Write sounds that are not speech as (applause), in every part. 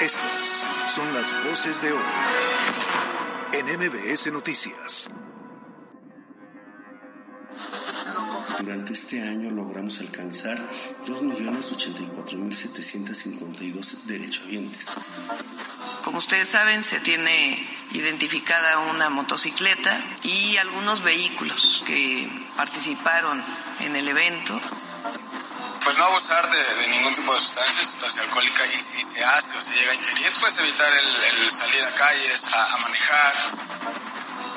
Estas son las voces de hoy en MBS Noticias. Durante este año logramos alcanzar 2.084.752 derechohabientes. Como ustedes saben, se tiene identificada una motocicleta y algunos vehículos que participaron en el evento. Pues no abusar de, ningún tipo de sustancia, sustancia alcohólica y si se hace o se llega a ingerir, pues evitar el, salir a calles, a manejar.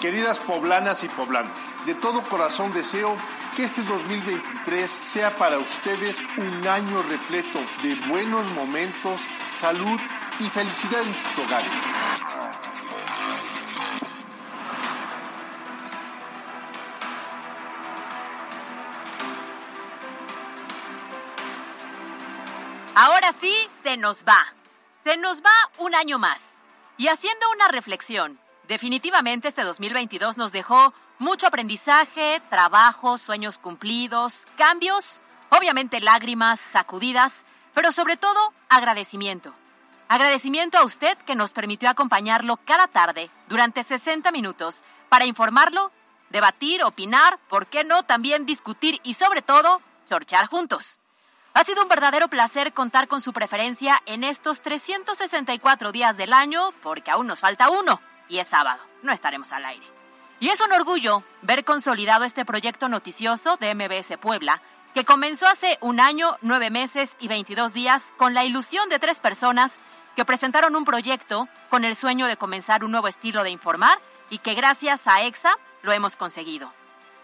Queridas poblanas y poblanos, de todo corazón deseo que este 2023 sea para ustedes un año repleto de buenos momentos, salud y felicidad en sus hogares. Ahora sí, se nos va. Se nos va un año más. Y haciendo una reflexión, definitivamente este 2022 nos dejó mucho aprendizaje, trabajo, sueños cumplidos, cambios, obviamente lágrimas, sacudidas, pero sobre todo agradecimiento. Agradecimiento a usted que nos permitió acompañarlo cada tarde durante 60 minutos para informarlo, debatir, opinar, ¿por qué no también discutir y sobre todo, chorchar juntos? Ha sido un verdadero placer contar con su preferencia en estos 364 días del año, porque aún nos falta uno, y es sábado, no estaremos al aire. Y es un orgullo ver consolidado este proyecto noticioso de MBS Puebla, que comenzó hace un año, nueve meses y 22 días con la ilusión de tres personas que presentaron un proyecto con el sueño de comenzar un nuevo estilo de informar y que gracias a EXA lo hemos conseguido.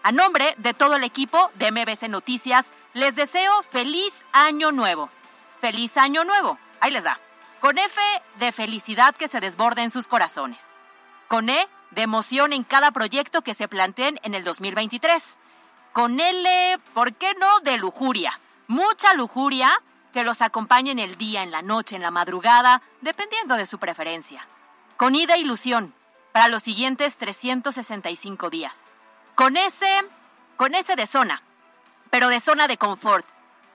A nombre de todo el equipo de MBC Noticias, les deseo feliz año nuevo. Feliz año nuevo. Ahí les va. Con F de felicidad que se desborde en sus corazones. Con E de emoción en cada proyecto que se planteen en el 2023. Con L, ¿por qué no?, de lujuria. Mucha lujuria que los acompañe en el día, en la noche, en la madrugada, dependiendo de su preferencia. Con I de ilusión, para los siguientes 365 días. Con ese, con ese de zona, pero de zona de confort.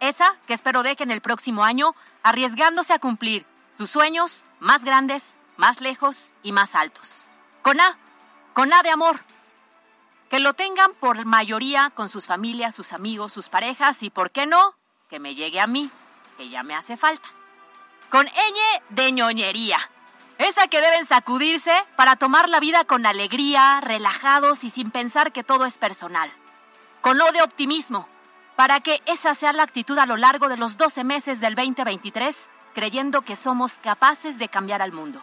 Esa que espero dejen el próximo año arriesgándose a cumplir sus sueños más grandes, más lejos y más altos. Con A, con A de amor. Que lo tengan por mayoría con sus familias, sus amigos, sus parejas y, ¿por qué no? Que me llegue a mí, que ya me hace falta. Con ñ de ñoñería. Esa que deben sacudirse para tomar la vida con alegría, relajados y sin pensar que todo es personal. Con O de optimismo, para que esa sea la actitud a lo largo de los 12 meses del 2023, creyendo que somos capaces de cambiar al mundo.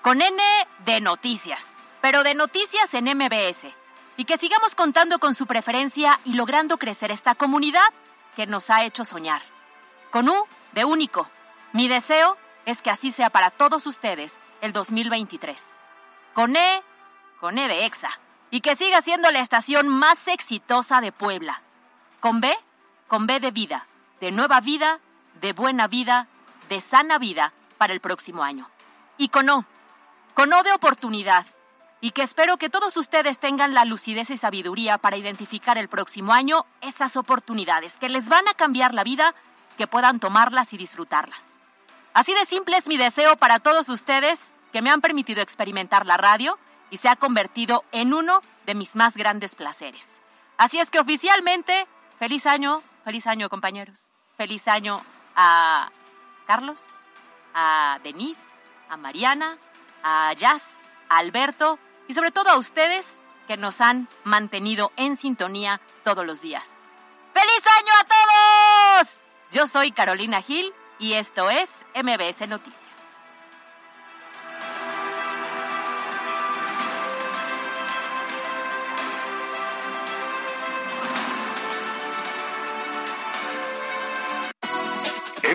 Con N de noticias, pero de noticias en MBS. Y que sigamos contando con su preferencia y logrando crecer esta comunidad que nos ha hecho soñar. Con U de único. Mi deseo es que así sea para todos ustedes el 2023. Con E, con E de EXA. Y que siga siendo la estación más exitosa de Puebla. Con B, con B de vida, de nueva vida, de buena vida, de sana vida para el próximo año. Y con O, con O de oportunidad, y que espero que todos ustedes tengan la lucidez y sabiduría para identificar el próximo año esas oportunidades que les van a cambiar la vida, que puedan tomarlas y disfrutarlas. Así de simple es mi deseo para todos ustedes que me han permitido experimentar la radio y se ha convertido en uno de mis más grandes placeres. Así es que oficialmente, feliz año, feliz año compañeros, feliz año a Carlos, a Denise, a Mariana, a Jazz, a Alberto y sobre todo a ustedes que nos han mantenido en sintonía todos los días. ¡Feliz año a todos! Yo soy Carolina Gil y esto es MBS Noticias.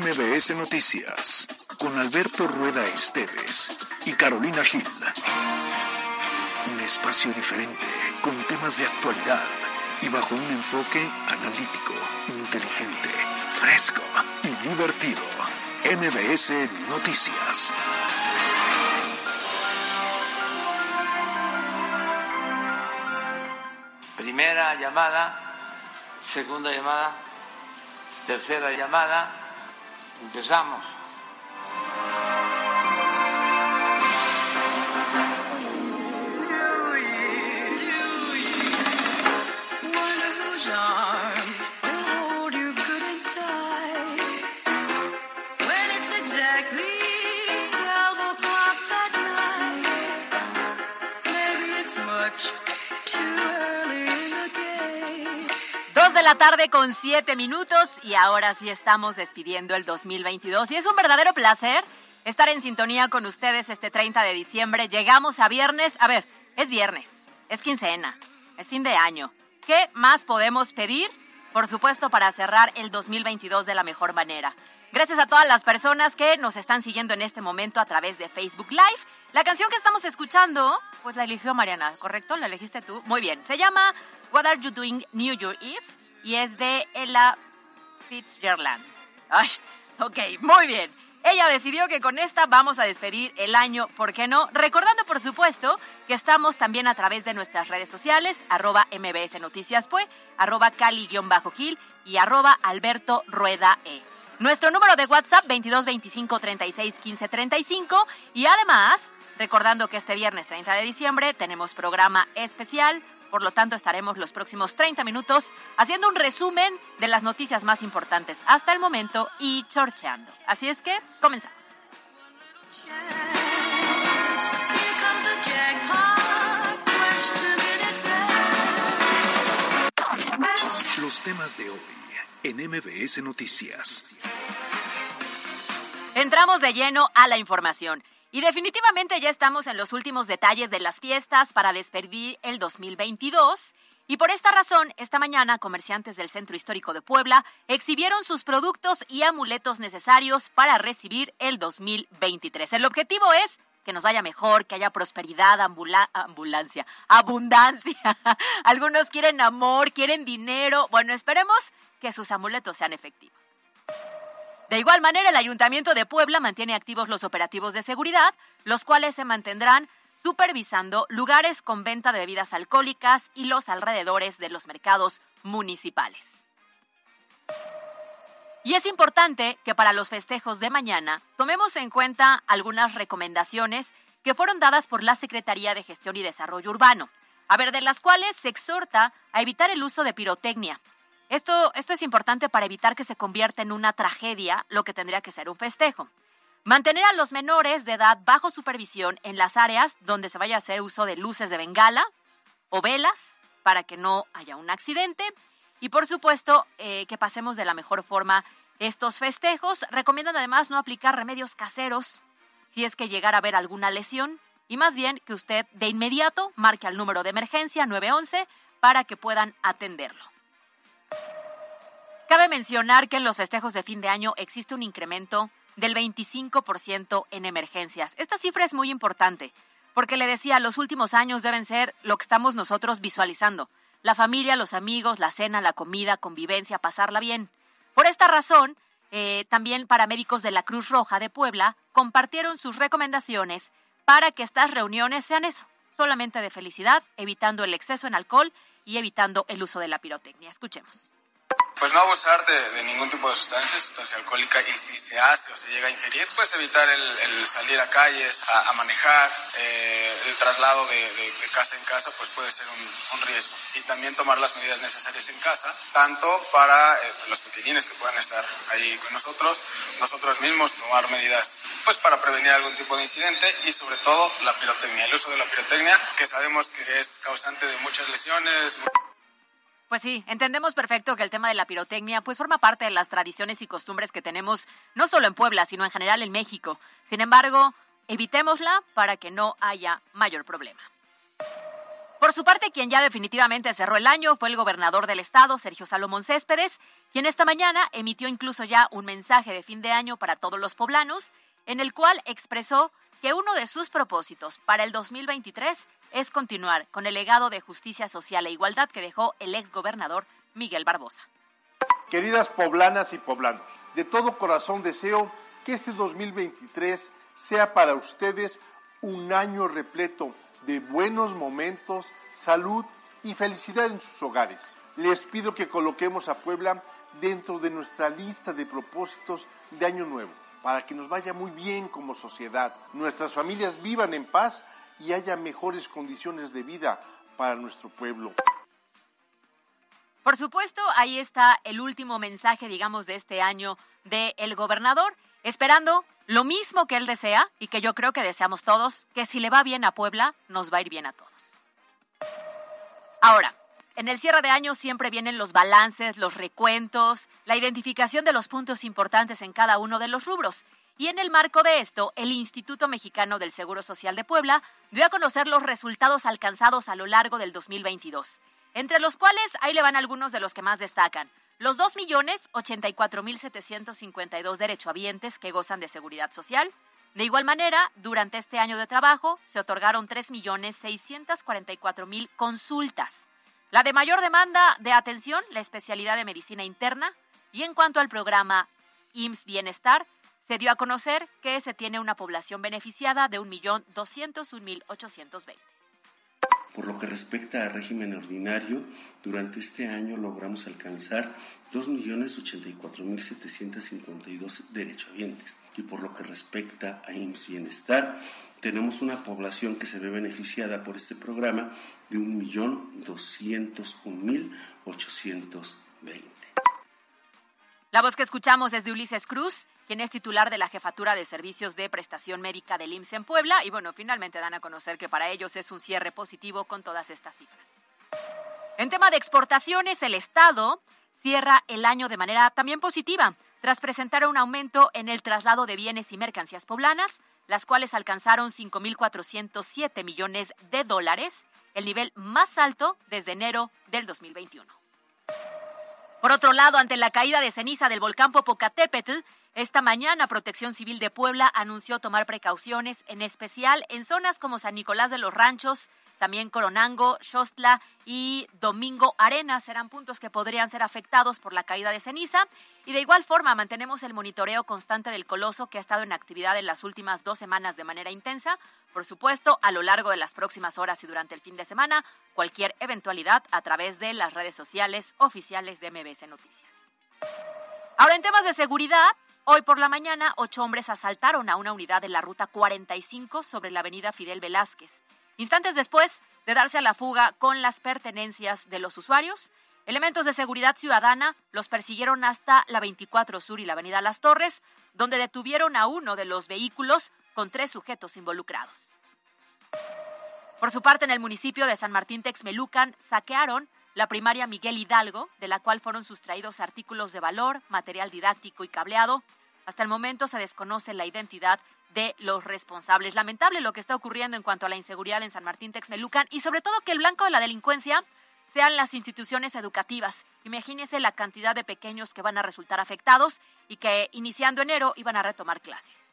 MBS Noticias con Alberto Rueda Esteves y Carolina Gil. Un espacio diferente con temas de actualidad y bajo un enfoque analítico, inteligente, fresco y divertido. MBS Noticias. Primera llamada, segunda llamada, tercera llamada. Empezamos. La tarde con siete minutos y ahora sí estamos despidiendo el 2022 y es un verdadero placer estar en sintonía con ustedes este 30 de diciembre. Llegamos a viernes, a ver, es viernes, es quincena, es fin de año. ¿Qué más podemos pedir? Por supuesto, para cerrar el 2022 de la mejor manera. Gracias a todas las personas que nos están siguiendo en este momento a través de Facebook Live. La canción que estamos escuchando, pues la eligió Mariana, ¿correcto? ¿La elegiste tú? Muy bien. Se llama What Are You Doing New Year Eve y es de Ella Fitzgerald. Ay, ok, muy bien. Ella decidió que con esta vamos a despedir el año, ¿por qué no? Recordando, por supuesto, que estamos también a través de nuestras redes sociales, arroba mbs noticias pues, arroba cali-gil y arroba alberto rueda e. Nuestro número de WhatsApp 2225 36 15 35 y además, recordando que este viernes 30 de diciembre tenemos programa especial por lo tanto, estaremos los próximos 30 minutos haciendo un resumen de las noticias más importantes hasta el momento y chorcheando. Así es que, comenzamos. Los temas de hoy en MBS Noticias. Entramos de lleno a la información. Y definitivamente ya estamos en los últimos detalles de las fiestas para despedir el 2022. Y por esta razón, esta mañana, comerciantes del Centro Histórico de Puebla exhibieron sus productos y amuletos necesarios para recibir el 2023. El objetivo es que nos vaya mejor, que haya prosperidad, ambulancia, abundancia. (laughs) Algunos quieren amor, quieren dinero. Bueno, esperemos que sus amuletos sean efectivos. De igual manera, el Ayuntamiento de Puebla mantiene activos los operativos de seguridad, los cuales se mantendrán supervisando lugares con venta de bebidas alcohólicas y los alrededores de los mercados municipales. Y es importante que para los festejos de mañana tomemos en cuenta algunas recomendaciones que fueron dadas por la Secretaría de Gestión y Desarrollo Urbano, a ver, de las cuales se exhorta a evitar el uso de pirotecnia, esto, esto es importante para evitar que se convierta en una tragedia lo que tendría que ser un festejo. Mantener a los menores de edad bajo supervisión en las áreas donde se vaya a hacer uso de luces de bengala o velas para que no haya un accidente. Y por supuesto, eh, que pasemos de la mejor forma estos festejos. Recomiendan además no aplicar remedios caseros si es que llegara a haber alguna lesión y más bien que usted de inmediato marque al número de emergencia 911 para que puedan atenderlo. Cabe mencionar que en los festejos de fin de año existe un incremento del 25% en emergencias. Esta cifra es muy importante porque le decía, los últimos años deben ser lo que estamos nosotros visualizando. La familia, los amigos, la cena, la comida, convivencia, pasarla bien. Por esta razón, eh, también paramédicos de la Cruz Roja de Puebla compartieron sus recomendaciones para que estas reuniones sean eso, solamente de felicidad, evitando el exceso en alcohol y evitando el uso de la pirotecnia. Escuchemos. Pues no abusar de, ningún tipo de sustancia, sustancia alcohólica, y si se hace o se llega a ingerir, pues evitar el, salir a calles, a, manejar, eh, el traslado de, casa en casa, pues puede ser un, riesgo. Y también tomar las medidas necesarias en casa, tanto para eh, los pequeñines que puedan estar ahí con nosotros, nosotros mismos tomar medidas pues para prevenir algún tipo de incidente y sobre todo la pirotecnia, el uso de la pirotecnia, que sabemos que es causante de muchas lesiones. Pues sí, entendemos perfecto que el tema de la pirotecnia pues forma parte de las tradiciones y costumbres que tenemos no solo en Puebla, sino en general en México. Sin embargo, evitémosla para que no haya mayor problema. Por su parte, quien ya definitivamente cerró el año fue el gobernador del estado, Sergio Salomón Céspedes, quien esta mañana emitió incluso ya un mensaje de fin de año para todos los poblanos, en el cual expresó que uno de sus propósitos para el 2023 es continuar con el legado de justicia social e igualdad que dejó el ex gobernador Miguel Barbosa. Queridas poblanas y poblanos, de todo corazón deseo que este 2023 sea para ustedes un año repleto de buenos momentos, salud y felicidad en sus hogares. Les pido que coloquemos a Puebla dentro de nuestra lista de propósitos de Año Nuevo para que nos vaya muy bien como sociedad, nuestras familias vivan en paz y haya mejores condiciones de vida para nuestro pueblo. Por supuesto, ahí está el último mensaje, digamos, de este año del gobernador, esperando lo mismo que él desea y que yo creo que deseamos todos, que si le va bien a Puebla, nos va a ir bien a todos. Ahora, en el cierre de año siempre vienen los balances, los recuentos, la identificación de los puntos importantes en cada uno de los rubros. Y en el marco de esto, el Instituto Mexicano del Seguro Social de Puebla dio a conocer los resultados alcanzados a lo largo del 2022, entre los cuales ahí le van algunos de los que más destacan. Los 2.084.752 derechohabientes que gozan de seguridad social. De igual manera, durante este año de trabajo se otorgaron 3.644.000 consultas. La de mayor demanda de atención, la especialidad de medicina interna. Y en cuanto al programa IMSS Bienestar, se dio a conocer que se tiene una población beneficiada de 1.201.820. Por lo que respecta al régimen ordinario, durante este año logramos alcanzar 2.084.752 derechohabientes. Y por lo que respecta a IMSS Bienestar, tenemos una población que se ve beneficiada por este programa de 1.201.820. La voz que escuchamos es de Ulises Cruz, quien es titular de la Jefatura de Servicios de Prestación Médica del IMSS en Puebla. Y bueno, finalmente dan a conocer que para ellos es un cierre positivo con todas estas cifras. En tema de exportaciones, el Estado cierra el año de manera también positiva, tras presentar un aumento en el traslado de bienes y mercancías poblanas, las cuales alcanzaron 5.407 millones de dólares, el nivel más alto desde enero del 2021. Por otro lado, ante la caída de ceniza del volcán Popocatépetl, esta mañana Protección Civil de Puebla anunció tomar precauciones, en especial en zonas como San Nicolás de los Ranchos, también Coronango, Xostla y Domingo Arena serán puntos que podrían ser afectados por la caída de ceniza. Y de igual forma mantenemos el monitoreo constante del coloso que ha estado en actividad en las últimas dos semanas de manera intensa. Por supuesto, a lo largo de las próximas horas y durante el fin de semana, cualquier eventualidad a través de las redes sociales oficiales de MBS Noticias. Ahora, en temas de seguridad, Hoy por la mañana, ocho hombres asaltaron a una unidad de la Ruta 45 sobre la avenida Fidel Velázquez. Instantes después de darse a la fuga con las pertenencias de los usuarios, elementos de seguridad ciudadana los persiguieron hasta la 24 Sur y la Avenida Las Torres, donde detuvieron a uno de los vehículos con tres sujetos involucrados. Por su parte, en el municipio de San Martín Texmelucan, saquearon la primaria Miguel Hidalgo, de la cual fueron sustraídos artículos de valor, material didáctico y cableado. Hasta el momento se desconoce la identidad de los responsables. Lamentable lo que está ocurriendo en cuanto a la inseguridad en San Martín Texmelucan y sobre todo que el blanco de la delincuencia sean las instituciones educativas. Imagínense la cantidad de pequeños que van a resultar afectados y que iniciando enero iban a retomar clases.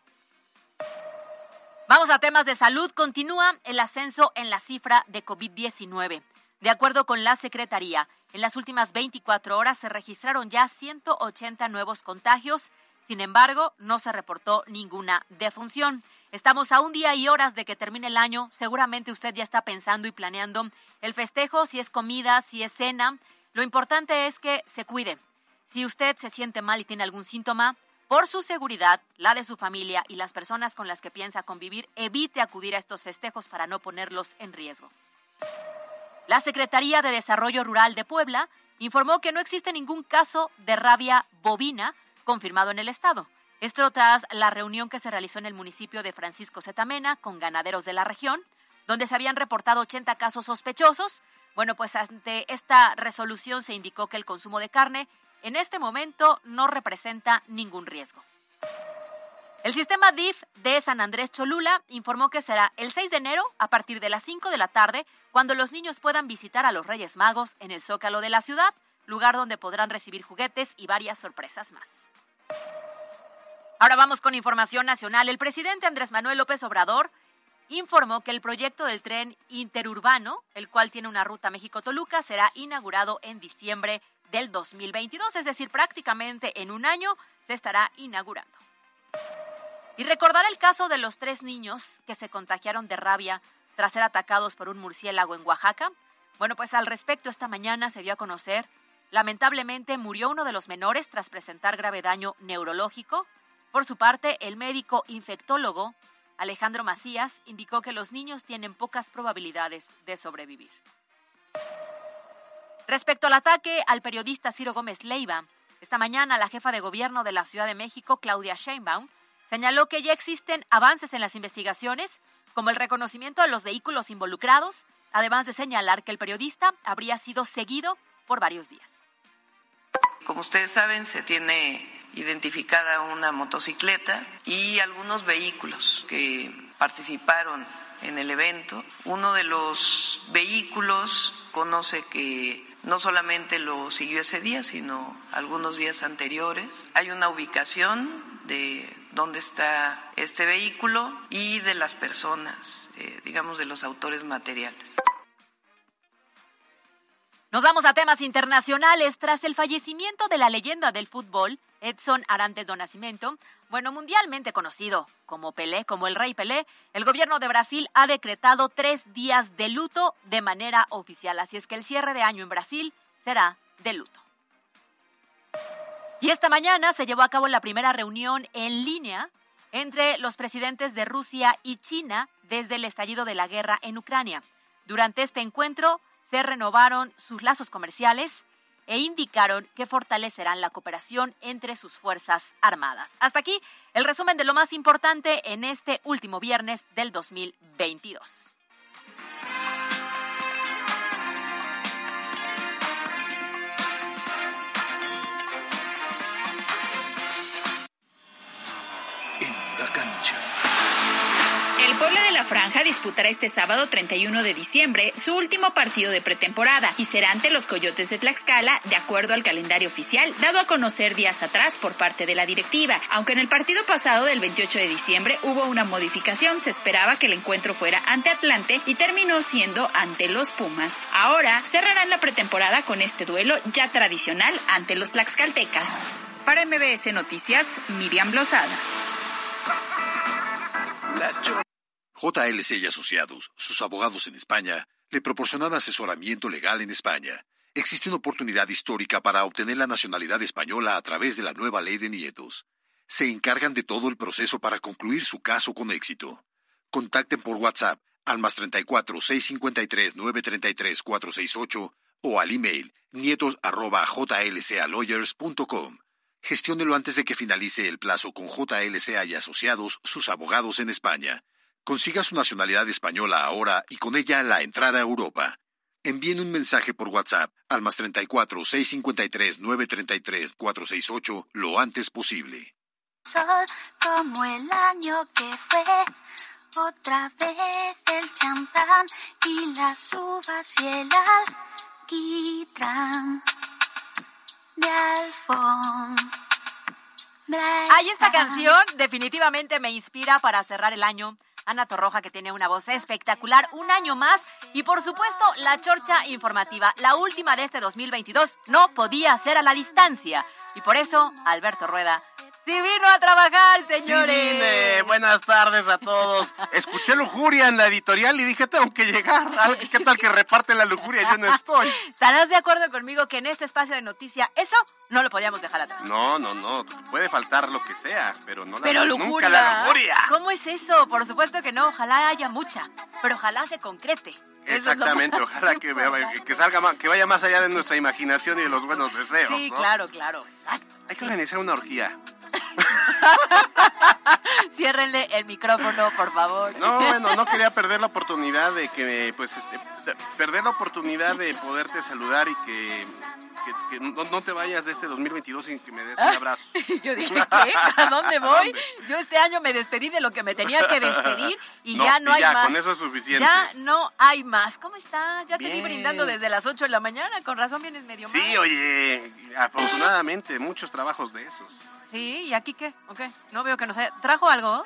Vamos a temas de salud. Continúa el ascenso en la cifra de COVID-19. De acuerdo con la Secretaría, en las últimas 24 horas se registraron ya 180 nuevos contagios sin embargo, no se reportó ninguna defunción. Estamos a un día y horas de que termine el año. Seguramente usted ya está pensando y planeando el festejo, si es comida, si es cena. Lo importante es que se cuide. Si usted se siente mal y tiene algún síntoma, por su seguridad, la de su familia y las personas con las que piensa convivir, evite acudir a estos festejos para no ponerlos en riesgo. La Secretaría de Desarrollo Rural de Puebla informó que no existe ningún caso de rabia bovina confirmado en el Estado. Esto tras la reunión que se realizó en el municipio de Francisco Zetamena con ganaderos de la región, donde se habían reportado 80 casos sospechosos. Bueno, pues ante esta resolución se indicó que el consumo de carne en este momento no representa ningún riesgo. El sistema DIF de San Andrés Cholula informó que será el 6 de enero a partir de las 5 de la tarde cuando los niños puedan visitar a los Reyes Magos en el Zócalo de la ciudad, lugar donde podrán recibir juguetes y varias sorpresas más. Ahora vamos con información nacional. El presidente Andrés Manuel López Obrador informó que el proyecto del tren interurbano, el cual tiene una ruta México-Toluca, será inaugurado en diciembre del 2022, es decir, prácticamente en un año se estará inaugurando. Y recordar el caso de los tres niños que se contagiaron de rabia tras ser atacados por un murciélago en Oaxaca. Bueno, pues al respecto esta mañana se dio a conocer, lamentablemente murió uno de los menores tras presentar grave daño neurológico por su parte, el médico infectólogo Alejandro Macías indicó que los niños tienen pocas probabilidades de sobrevivir. Respecto al ataque al periodista Ciro Gómez Leiva, esta mañana la jefa de gobierno de la Ciudad de México, Claudia Sheinbaum, señaló que ya existen avances en las investigaciones, como el reconocimiento de los vehículos involucrados además de señalar que el periodista habría sido seguido por varios días. Como ustedes saben, se tiene identificada una motocicleta y algunos vehículos que participaron en el evento. Uno de los vehículos conoce que no solamente lo siguió ese día, sino algunos días anteriores. Hay una ubicación de dónde está este vehículo y de las personas, eh, digamos, de los autores materiales. Nos vamos a temas internacionales. Tras el fallecimiento de la leyenda del fútbol, Edson Arantes do Nascimento, bueno, mundialmente conocido como Pelé, como el rey Pelé, el gobierno de Brasil ha decretado tres días de luto de manera oficial. Así es que el cierre de año en Brasil será de luto. Y esta mañana se llevó a cabo la primera reunión en línea entre los presidentes de Rusia y China desde el estallido de la guerra en Ucrania. Durante este encuentro se renovaron sus lazos comerciales e indicaron que fortalecerán la cooperación entre sus Fuerzas Armadas. Hasta aquí el resumen de lo más importante en este último viernes del 2022. Puebla de la Franja disputará este sábado 31 de diciembre su último partido de pretemporada y será ante los Coyotes de Tlaxcala, de acuerdo al calendario oficial dado a conocer días atrás por parte de la directiva. Aunque en el partido pasado del 28 de diciembre hubo una modificación, se esperaba que el encuentro fuera ante Atlante y terminó siendo ante los Pumas. Ahora cerrarán la pretemporada con este duelo ya tradicional ante los Tlaxcaltecas. Para MBS Noticias, Miriam Blosada. JLC y Asociados, sus abogados en España, le proporcionan asesoramiento legal en España. Existe una oportunidad histórica para obtener la nacionalidad española a través de la nueva ley de nietos. Se encargan de todo el proceso para concluir su caso con éxito. Contacten por WhatsApp al más 34 653 933 468 o al email nietos arroba jlcalawyers.com. Gestiónelo antes de que finalice el plazo con JLCA y asociados, sus abogados en España. Consiga su nacionalidad española ahora y con ella la entrada a Europa. Envíen un mensaje por WhatsApp al más 34 653 933 468 lo antes posible. Sol como el año que fue, otra vez el champán y las uvas y el alquitrán de Alfón. Hay esta canción definitivamente me inspira para cerrar el año Ana Torroja, que tiene una voz espectacular, un año más. Y por supuesto, la chorcha informativa, la última de este 2022, no podía ser a la distancia. Y por eso, Alberto Rueda Sí vino a trabajar, señores. Sí Buenas tardes a todos. Escuché lujuria en la editorial y dije, tengo que llegar. ¿Qué tal que reparte la lujuria? Yo no estoy. ¿Estarás de acuerdo conmigo que en este espacio de noticia eso no lo podíamos dejar atrás? No, no, no. Puede faltar lo que sea, pero no la, pero nunca la lujuria. ¿Cómo es eso? Por supuesto que no. Ojalá haya mucha, pero ojalá se concrete. Exactamente, ojalá que, que, salga que vaya más allá de nuestra imaginación y de los buenos deseos. Sí, claro, claro, exacto. Hay que organizar una orgía. (laughs) Ciérrenle el micrófono, por favor. No, bueno, no quería perder la oportunidad de que, pues, este, perder la oportunidad de poderte saludar y que que, no, te vayas de este 2022 sin que me des un ah, abrazo. (laughs) Yo dije, ¿qué? ¿A dónde (laughs) voy? Yo este año me despedí de lo que me tenía que despedir y ya no hay ya, más. con eso es suficiente. Ya no hay más. ¿Cómo estás? Ya te vi brindando desde las 8 de la mañana. Con razón vienes medio mal. Sí, oye, afortunadamente, muchos trabajos de esos. Sí, ¿y aquí qué? Ok, no veo que nos haya... ¿Trajo algo?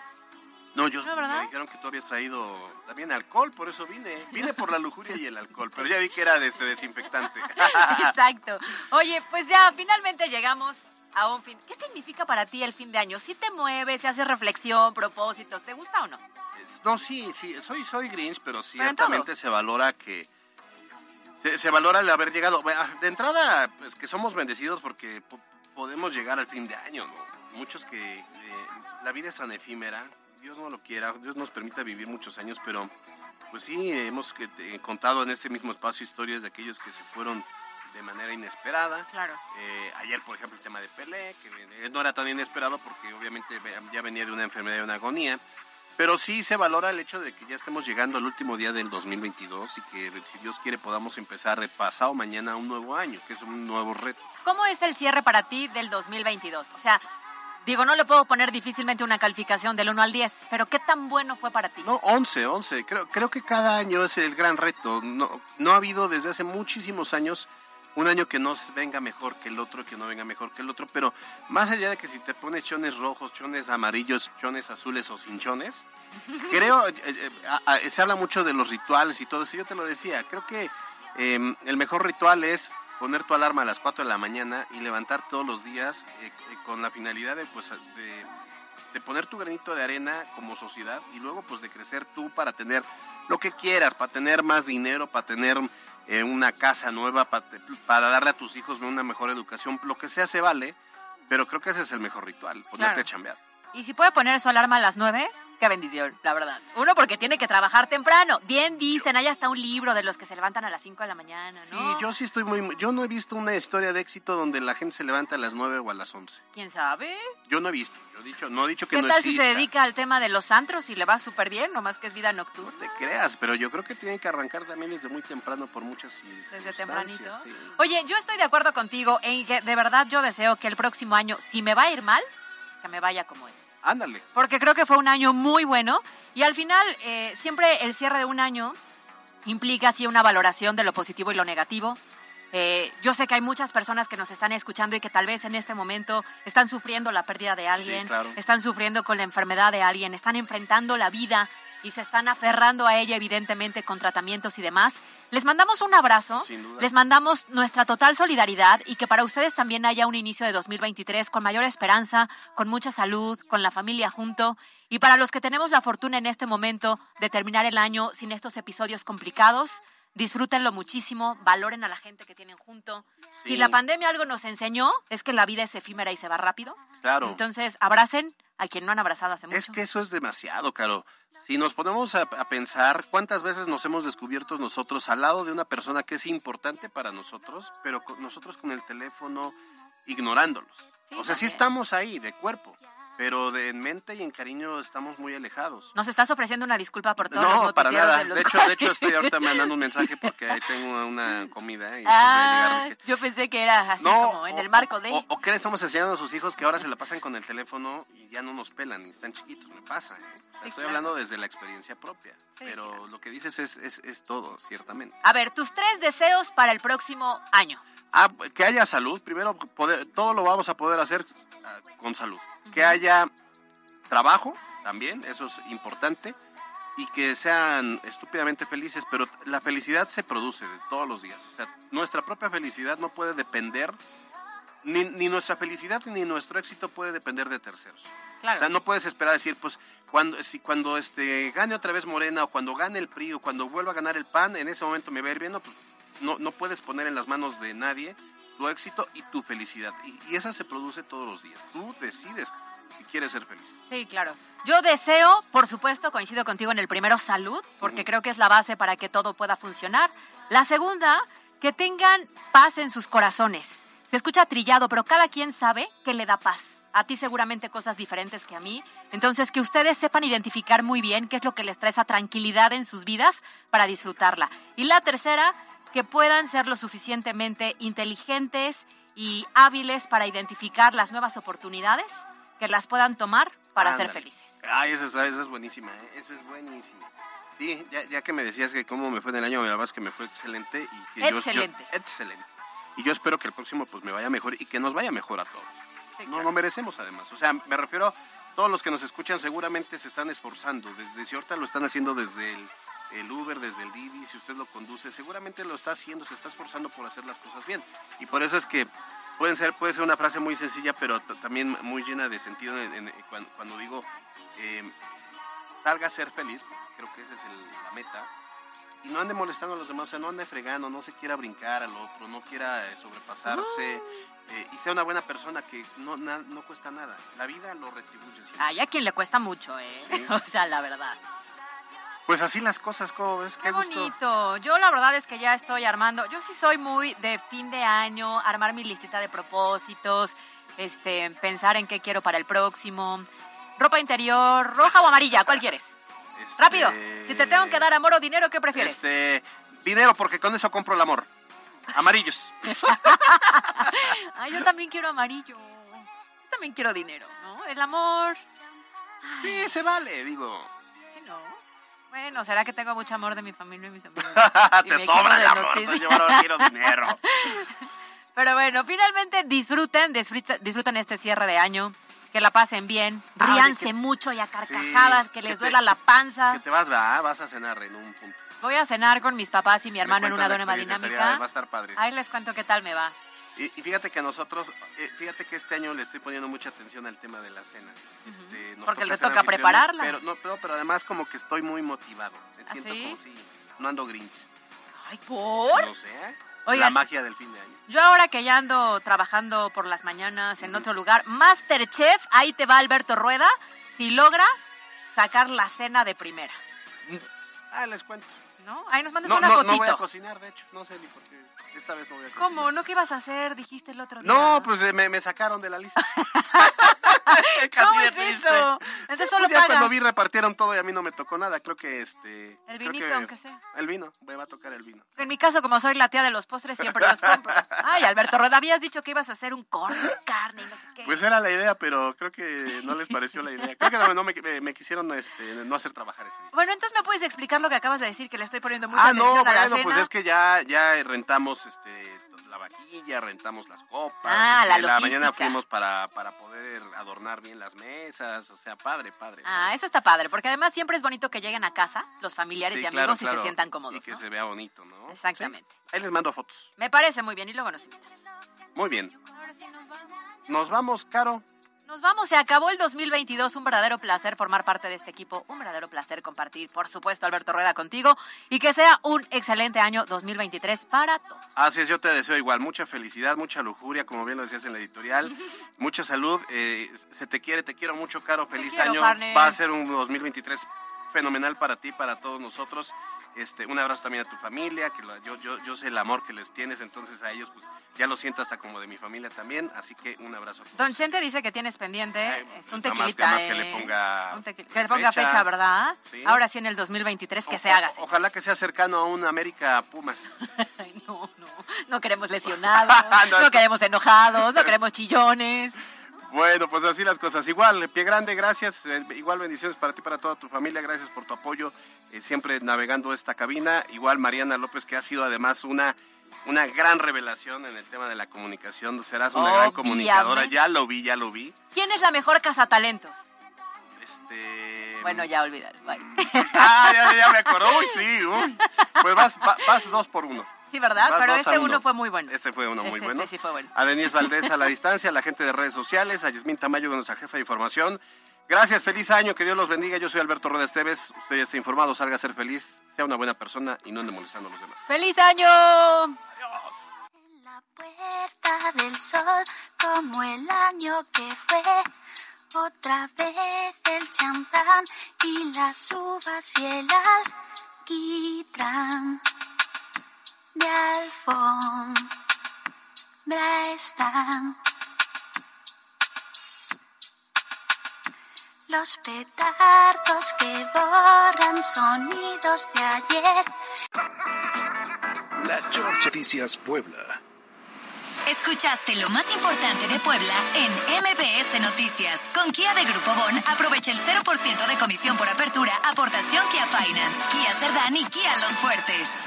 No, yo me dijeron que tú habías traído también alcohol, por eso vine. Vine por la lujuria y el alcohol, pero ya vi que era de este desinfectante. (laughs) Exacto. Oye, pues ya finalmente llegamos a un fin. ¿Qué significa para ti el fin de año? ¿Si te mueves, si haces reflexión, propósitos? ¿Te gusta o no? No, sí, sí, soy, soy Grinch, pero ciertamente se valora que... Se, valora el haber llegado. De entrada, pues que somos bendecidos porque podemos llegar al fin de año, ¿no? Muchos que eh, la vida es tan efímera Dios no lo quiera, Dios nos permita vivir muchos años, pero pues sí, hemos eh, contado en este mismo espacio historias de aquellos que se fueron de manera inesperada. Claro. Eh, ayer, por ejemplo, el tema de Pelé, que no era tan inesperado porque obviamente ya venía de una enfermedad y una agonía. Pero sí se valora el hecho de que ya estemos llegando al último día del 2022 y que si Dios quiere podamos empezar pasado mañana un nuevo año, que es un nuevo reto. ¿Cómo es el cierre para ti del 2022? O sea, Digo, no le puedo poner difícilmente una calificación del 1 al 10, pero ¿qué tan bueno fue para ti? No, 11, 11. Creo, creo que cada año es el gran reto. No, no ha habido desde hace muchísimos años un año que no venga mejor que el otro, que no venga mejor que el otro, pero más allá de que si te pones chones rojos, chones amarillos, chones azules o sin chones, (laughs) creo, eh, eh, se habla mucho de los rituales y todo eso, yo te lo decía, creo que em, el mejor ritual es poner tu alarma a las 4 de la mañana y levantar todos los días con la finalidad de, pues, de, de poner tu granito de arena como sociedad y luego pues de crecer tú para tener lo que quieras, para tener más dinero, para tener eh, una casa nueva para, para darle a tus hijos una mejor educación, lo que sea se vale, pero creo que ese es el mejor ritual, ponerte a chambear. ¿Y si puede poner su alarma a las nueve? Qué bendición, la verdad. Uno, porque tiene que trabajar temprano. Bien dicen, hay hasta un libro de los que se levantan a las 5 de la mañana, ¿no? Sí, yo sí estoy muy... Yo no he visto una historia de éxito donde la gente se levanta a las 9 o a las 11. ¿Quién sabe? Yo no he visto. Yo he dicho, no he dicho que no ¿Qué tal si se dedica al tema de los antros y le va súper bien, nomás que es vida nocturna? No te creas, pero yo creo que tiene que arrancar también desde muy temprano por muchas Desde tempranito. Oye, yo estoy de acuerdo contigo en que de verdad yo deseo que el próximo año, si me va a ir mal, que me vaya como es. Ándale. Porque creo que fue un año muy bueno y al final eh, siempre el cierre de un año implica así una valoración de lo positivo y lo negativo. Eh, yo sé que hay muchas personas que nos están escuchando y que tal vez en este momento están sufriendo la pérdida de alguien, están sufriendo con la enfermedad de alguien, están enfrentando la vida y se están aferrando a ella evidentemente con tratamientos y demás. Les mandamos un abrazo, les mandamos nuestra total solidaridad y que para ustedes también haya un inicio de 2023 con mayor esperanza, con mucha salud, con la familia junto y para los que tenemos la fortuna en este momento de terminar el año sin estos episodios complicados, disfrútenlo muchísimo, valoren a la gente que tienen junto. Si la pandemia algo nos enseñó, es que la vida es efímera y se va rápido. Claro. Entonces, abracen a quien no han abrazado hace mucho. Es que eso es demasiado, Caro. Si nos ponemos a, pensar cuántas veces nos hemos descubierto nosotros al lado de una persona que es importante para nosotros, pero nosotros con el teléfono ignorándolos. o sea, sí estamos ahí de cuerpo pero de en mente y en cariño estamos muy alejados. ¿Nos estás ofreciendo una disculpa por todo No, para nada. De, hecho, de hecho, estoy ahorita mandando un mensaje porque ahí tengo una comida. Y ah, yo pensé que era así como en el marco de... O, qué le estamos enseñando a sus hijos que ahora se la pasan con el teléfono y ya no nos pelan, y están chiquitos. Me pasa. ¿eh? estoy hablando desde la experiencia propia. pero lo que dices es, es, es todo, ciertamente. A ver, tus tres deseos para el próximo año. Ah, que haya salud. Primero, poder, todo lo vamos a poder hacer ah, con salud. Que haya trabajo también, eso es importante. Y que sean estúpidamente felices, pero la felicidad se produce todos los días. O sea, nuestra propia felicidad no puede depender, ni, ni nuestra felicidad ni nuestro éxito puede depender de terceros. O sea, no puedes esperar a decir, pues, cuando, si cuando este, gane otra vez Morena, o cuando gane el PRI, o cuando vuelva a ganar el PAN, en ese momento me va a ir bien, pues no, no puedes poner en las manos de nadie tu éxito y tu felicidad. Y, esa se produce todos los días. Tú decides si quieres ser feliz. Sí, claro. Yo deseo, por supuesto, coincido contigo en el primero, salud, porque creo que es la base para que todo pueda funcionar. La segunda, que tengan paz en sus corazones. Se escucha trillado, pero cada quien sabe que le da paz. A ti seguramente cosas diferentes que a mí. Entonces, que ustedes sepan identificar muy bien qué es lo que les trae esa tranquilidad en sus vidas para disfrutarla. Y la tercera, que puedan ser lo suficientemente inteligentes y hábiles para identificar las nuevas oportunidades, que las puedan tomar para ser felices. Ay, esa, es buenísima, ¿eh? esa es buenísima. Sí, ya, que me decías que cómo me fue en el año, me verdad es que me fue excelente. Y que excelente. excelente. Y yo espero que el próximo pues me vaya mejor y que nos vaya mejor a todos. No, lo merecemos además. O sea, me refiero, todos los que nos escuchan seguramente se están esforzando. Desde si ahorita lo están haciendo desde el el Uber, desde el Didi, si usted lo conduce, seguramente lo está haciendo, se está esforzando por hacer las cosas bien. Y por eso es que pueden ser, puede ser una frase muy sencilla, pero también muy llena de sentido cuando, digo em, salga a ser feliz, creo que esa es la meta. Y no ande molestando a los demás, o sea, no ande fregando, no se quiera brincar al otro, no quiera eh, sobrepasarse. Eh, y sea una buena persona que no, no cuesta nada. La vida lo retribuye. Ay, a quien le cuesta mucho, ¿eh? (laughs) o sea, la verdad. Pues así las cosas, ¿cómo ves? Qué, bonito. Yo la verdad es que ya estoy armando. Yo sí soy muy de fin de año, armar mi listita de propósitos, este, pensar en qué quiero para el próximo. ropa interior, roja o amarilla, ¿cuál quieres? Este, Rápido, si te tengo que dar amor o dinero, ¿qué prefieres? Este, dinero, porque con eso compro el amor. Amarillos. (laughs) Ay, yo también quiero amarillo. Yo también quiero dinero, ¿no? El amor. Sí, se vale, digo. Bueno, será que tengo mucho amor de mi familia y mis amigos. (laughs) Y Te sobra el amor, quiero dinero. (laughs) Pero bueno, finalmente disfruten, disfruta- disfruten este cierre de año. Que la pasen bien, Ay, ríanse mucho y a carcajadas, Sí, que les te- duela la panza. Que te vas, va, vas a cenar en un punto. Voy a cenar con mis papás y mi hermano en una experiencia, dinámica. estaría- Va a estar padre. Ahí les cuento qué tal me va. Y, y fíjate que nosotros, eh, fíjate que este año le estoy poniendo mucha atención al tema de la cena. Este, nos Porque le toca prepararla. Pero, no, pero, pero además como que estoy muy motivado. Me ¿Ah, siento sí? como si no ando grinch. Ay, ¿por? No sé, ¿eh? Oigan. La magia del fin de año. Yo ahora que ya ando trabajando por las mañanas en otro lugar, Masterchef, ahí te va Alberto Rueda, si logra sacar la cena de primera. Ah, les cuento. ¿No? Ahí nos mandas No, una no, fotito. no voy a cocinar, de hecho. No sé ni por qué. Esta vez no voy a cocinar. ¿Cómo? ¿No qué ibas a hacer? Dijiste el otro día. No, pues eh, me, me sacaron de la lista. (laughs) (laughs) ¿Cómo es eso? Ese solo ya pagas. cuando vi repartieron todo y a mí no me tocó nada. Creo que este. El vinito, que- aunque sea. El vino, me va a tocar el vino. En mi caso, como soy la tía de los postres, siempre los compro. (laughs) Ay, Alberto Rueda, habías dicho que ibas a hacer un corte de carne y no sé qué. Pues era la idea, pero creo que no les pareció la idea. Creo que no, no me, me- me quisieron este, no hacer trabajar ese día. Bueno, entonces me puedes explicar lo que acabas de decir, que le estoy poniendo mucha Ah, no, bueno, cena. pues es que ya, ya rentamos este, la vajilla, rentamos las copas. Ah, la este, la mañana fuimos para, para poder adornar bien las mesas. O sea, padre, padre. Ah, eso está padre, porque además siempre es bonito que lleguen a casa los familiares Sí, y claro, amigos y se sientan cómodos. Y que ¿no? se vea bonito, ¿no? Exactamente. Sí. Ahí les mando fotos. Me parece muy bien y luego nos invitas. Muy bien. Nos vamos, Caro. Nos vamos, se acabó el 2022, un verdadero placer formar parte de este equipo, un verdadero placer compartir, por supuesto, Alberto Rueda contigo. Y que sea un excelente año 2023 para todos. Así es, yo te deseo igual. Mucha felicidad, mucha lujuria, como bien lo decías en la editorial, (laughs) mucha salud, eh, se te quiere, te quiero mucho, Caro, feliz quiero, año, va a ser un 2023 fenomenal para ti, para todos nosotros, este, un abrazo también a tu familia, que lo- yo, yo, yo sé el amor que les tienes, entonces a ellos pues ya lo siento hasta como de mi familia también, así que un abrazo a. Don Chente dice que tienes pendiente este, un más- tequilita. más que le eh, ponga que le ponga fecha, ¿verdad? Sí. Ahora sí en el 2023 que O- se haga. o- ojalá que sea cercano a un América Pumas. (laughs) no, no, no queremos lesionados, (laughs) No, no queremos enojados, no queremos chillones. Bueno, pues así las cosas. Igual, pie grande, gracias. Eh, igual bendiciones para ti, para toda tu familia. Gracias por tu apoyo, eh, siempre navegando esta cabina. Igual Mariana López, que ha sido además una, una gran revelación en el tema de la comunicación. Serás una gran Obviamente. comunicadora. Ya lo vi, ya lo vi. ¿Quién es la mejor cazatalentos? Este... Bueno, ya olvidar. Bye. (laughs) Ah, ya, ya me acordó. Uy, sí, uy. Pues vas, va- vas dos por uno. Sí, ¿verdad? Vas Pero este uno fue muy bueno. Este fue uno muy Este- bueno. este sí fue bueno. A Denise Valdés a la distancia, a la gente de redes sociales, a Yasmín Tamayo, nuestra jefa de información. Gracias, feliz año, que Dios los bendiga. Yo soy Alberto Rueda Esteves. Usted ya está informado, salga a ser feliz, sea una buena persona y no ande molestando a los demás. ¡Feliz año! puerta del sol como el año que fue. Otra vez el champán y las uvas y el alquitrán de alfombra están. Los petardos que borran sonidos de ayer. La Chorcha Noticias Puebla. Escuchaste lo más importante de Puebla en MBS Noticias. Con Kia de Grupo Bon, aprovecha el 0% de comisión por apertura, aportación Kia Finance, Kia Cerdán y Kia Los Fuertes.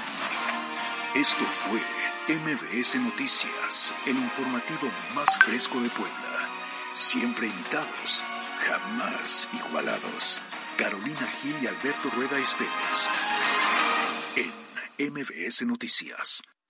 Esto fue MBS Noticias, el informativo más fresco de Puebla. Siempre imitados, jamás igualados. Carolina Gil y Alberto Rueda Esteves. En MBS Noticias.